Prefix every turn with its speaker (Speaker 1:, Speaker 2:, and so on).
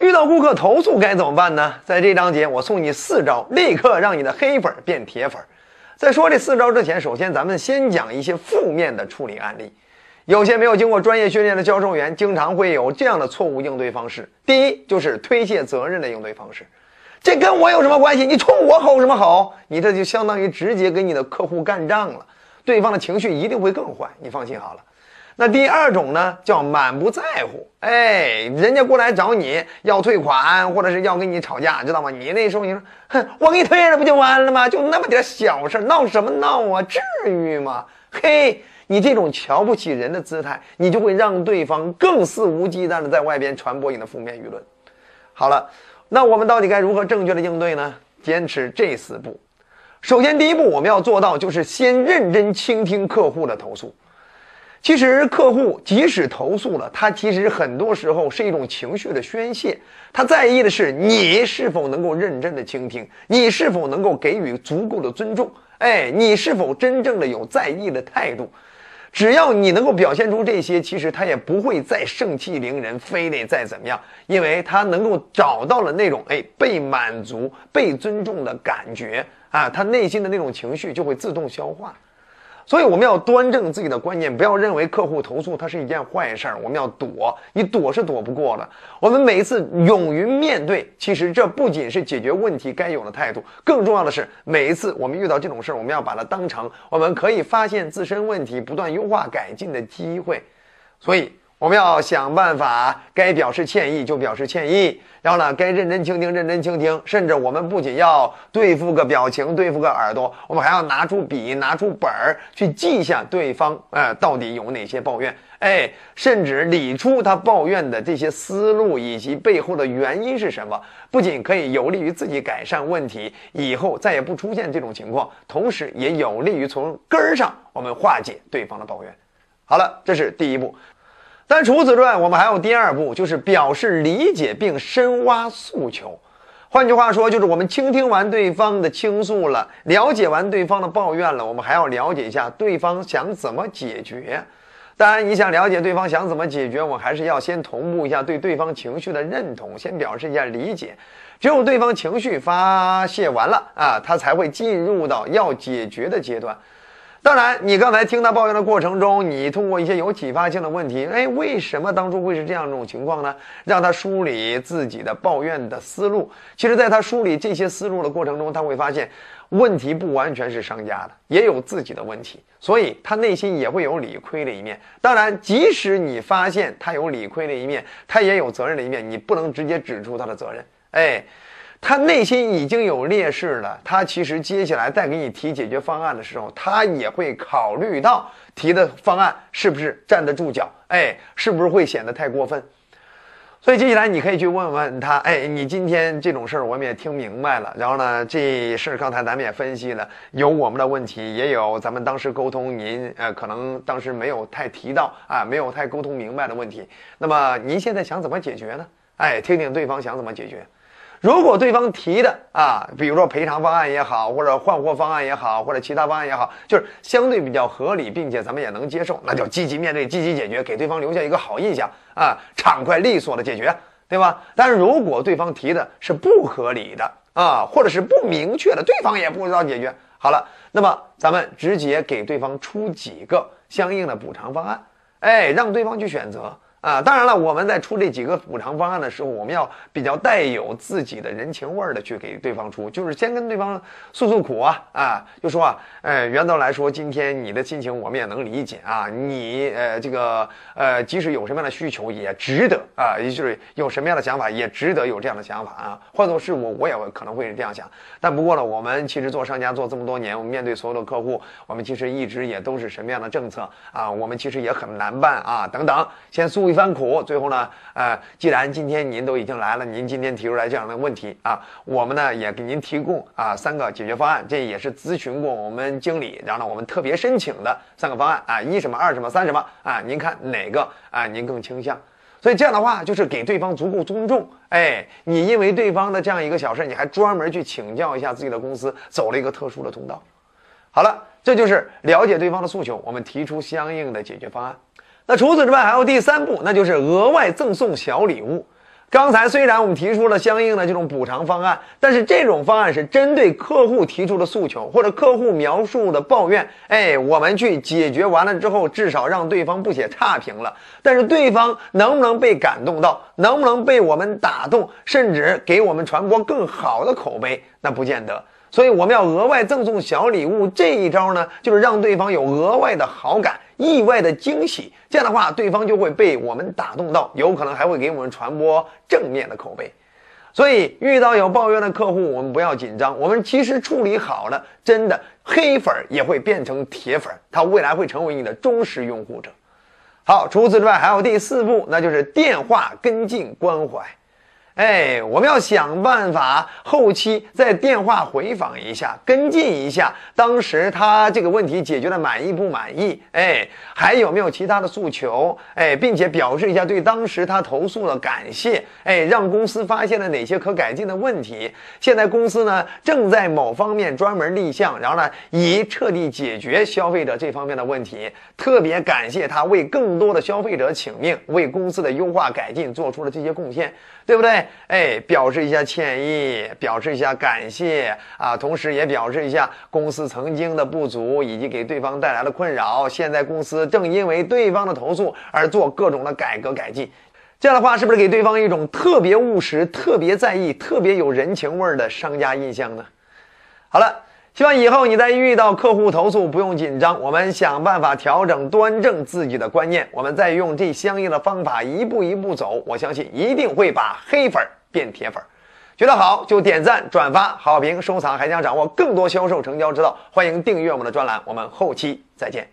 Speaker 1: 遇到顾客投诉该怎么办呢？在这章节我送你四招，立刻让你的黑粉变铁粉。在说这四招之前，首先咱们先讲一些负面的处理案例。有些没有经过专业训练的销售员，经常会有这样的错误应对方式。第一，就是推卸责任的应对方式。这跟我有什么关系？你冲我吼什么吼？你这就相当于直接跟你的客户干仗了，对方的情绪一定会更坏。你放心好了。那第二种呢，叫满不在乎。哎，人家过来找你要退款，或者是要跟你吵架，知道吗？你那时候你说，哼，我给你退了不就完了吗？就那么点小事，闹什么闹啊？至于吗？嘿，你这种瞧不起人的姿态，你就会让对方更肆无忌惮的在外边传播你的负面舆论。好了，那我们到底该如何正确的应对呢？坚持这四步。首先，第一步我们要做到就是先认真倾听客户的投诉。其实客户即使投诉了，他其实很多时候是一种情绪的宣泄。他在意的是你是否能够认真的倾听，你是否能够给予足够的尊重，哎，你是否真正的有在意的态度。只要你能够表现出这些，其实他也不会再盛气凌人，非得再怎么样，因为他能够找到了那种哎被满足、被尊重的感觉啊，他内心的那种情绪就会自动消化。所以我们要端正自己的观念，不要认为客户投诉它是一件坏事儿。我们要躲，你躲是躲不过的。我们每一次勇于面对，其实这不仅是解决问题该有的态度，更重要的是每一次我们遇到这种事儿，我们要把它当成我们可以发现自身问题、不断优化改进的机会。所以。我们要想办法，该表示歉意就表示歉意，然后呢，该认真倾听认真倾听，甚至我们不仅要对付个表情，对付个耳朵，我们还要拿出笔，拿出本儿去记下对方，呃，到底有哪些抱怨，哎，甚至理出他抱怨的这些思路以及背后的原因是什么，不仅可以有利于自己改善问题，以后再也不出现这种情况，同时也有利于从根儿上我们化解对方的抱怨。好了，这是第一步。但除此之外，我们还有第二步，就是表示理解并深挖诉求。换句话说，就是我们倾听完对方的倾诉了，了解完对方的抱怨了，我们还要了解一下对方想怎么解决。当然，你想了解对方想怎么解决，我还是要先同步一下对对方情绪的认同，先表示一下理解。只有对方情绪发泄完了啊，他才会进入到要解决的阶段。当然，你刚才听他抱怨的过程中，你通过一些有启发性的问题，哎，为什么当初会是这样一种情况呢？让他梳理自己的抱怨的思路。其实，在他梳理这些思路的过程中，他会发现问题不完全是商家的，也有自己的问题，所以他内心也会有理亏的一面。当然，即使你发现他有理亏的一面，他也有责任的一面，你不能直接指出他的责任，哎。他内心已经有劣势了，他其实接下来再给你提解决方案的时候，他也会考虑到提的方案是不是站得住脚，哎，是不是会显得太过分？所以接下来你可以去问问他，哎，你今天这种事儿我们也听明白了，然后呢，这事儿刚才咱们也分析了，有我们的问题，也有咱们当时沟通您呃可能当时没有太提到啊，没有太沟通明白的问题，那么您现在想怎么解决呢？哎，听听对方想怎么解决。如果对方提的啊，比如说赔偿方案也好，或者换货方案也好，或者其他方案也好，就是相对比较合理，并且咱们也能接受，那就积极面对，积极解决，给对方留下一个好印象啊，畅快利索的解决，对吧？但是如果对方提的是不合理的啊，或者是不明确的，对方也不知道解决，好了，那么咱们直接给对方出几个相应的补偿方案，哎，让对方去选择。啊，当然了，我们在出这几个补偿方案的时候，我们要比较带有自己的人情味儿的去给对方出，就是先跟对方诉诉苦啊，啊，就说啊，呃，原则来说，今天你的心情我们也能理解啊，你呃这个呃，即使有什么样的需求，也值得啊，也就是有什么样的想法，也值得有这样的想法啊。换做是我，我也可能会是这样想。但不过呢，我们其实做商家做这么多年，我们面对所有的客户，我们其实一直也都是什么样的政策啊？我们其实也很难办啊，等等，先诉。一番苦，最后呢，呃，既然今天您都已经来了，您今天提出来这样的问题啊，我们呢也给您提供啊三个解决方案，这也是咨询过我们经理，然后呢我们特别申请的三个方案啊，一什么，二什么，三什么啊，您看哪个啊您更倾向？所以这样的话就是给对方足够尊重，哎，你因为对方的这样一个小事，你还专门去请教一下自己的公司，走了一个特殊的通道。好了，这就是了解对方的诉求，我们提出相应的解决方案。那除此之外，还有第三步，那就是额外赠送小礼物。刚才虽然我们提出了相应的这种补偿方案，但是这种方案是针对客户提出的诉求或者客户描述的抱怨，哎，我们去解决完了之后，至少让对方不写差评了。但是对方能不能被感动到，能不能被我们打动，甚至给我们传播更好的口碑，那不见得。所以我们要额外赠送小礼物，这一招呢，就是让对方有额外的好感。意外的惊喜，这样的话，对方就会被我们打动到，有可能还会给我们传播正面的口碑。所以，遇到有抱怨的客户，我们不要紧张，我们其实处理好了，真的黑粉也会变成铁粉，他未来会成为你的忠实拥护者。好，除此之外，还有第四步，那就是电话跟进关怀。哎，我们要想办法，后期再电话回访一下，跟进一下，当时他这个问题解决的满意不满意？哎，还有没有其他的诉求？哎，并且表示一下对当时他投诉的感谢。哎，让公司发现了哪些可改进的问题？现在公司呢正在某方面专门立项，然后呢以彻底解决消费者这方面的问题。特别感谢他为更多的消费者请命，为公司的优化改进做出了这些贡献。对不对？哎，表示一下歉意，表示一下感谢啊，同时也表示一下公司曾经的不足以及给对方带来的困扰。现在公司正因为对方的投诉而做各种的改革改进，这样的话是不是给对方一种特别务实、特别在意、特别有人情味儿的商家印象呢？好了。希望以后你再遇到客户投诉不用紧张，我们想办法调整端正自己的观念，我们再用这相应的方法一步一步走，我相信一定会把黑粉变铁粉。觉得好就点赞、转发、好评、收藏，还想掌握更多销售成交之道，欢迎订阅我们的专栏，我们后期再见。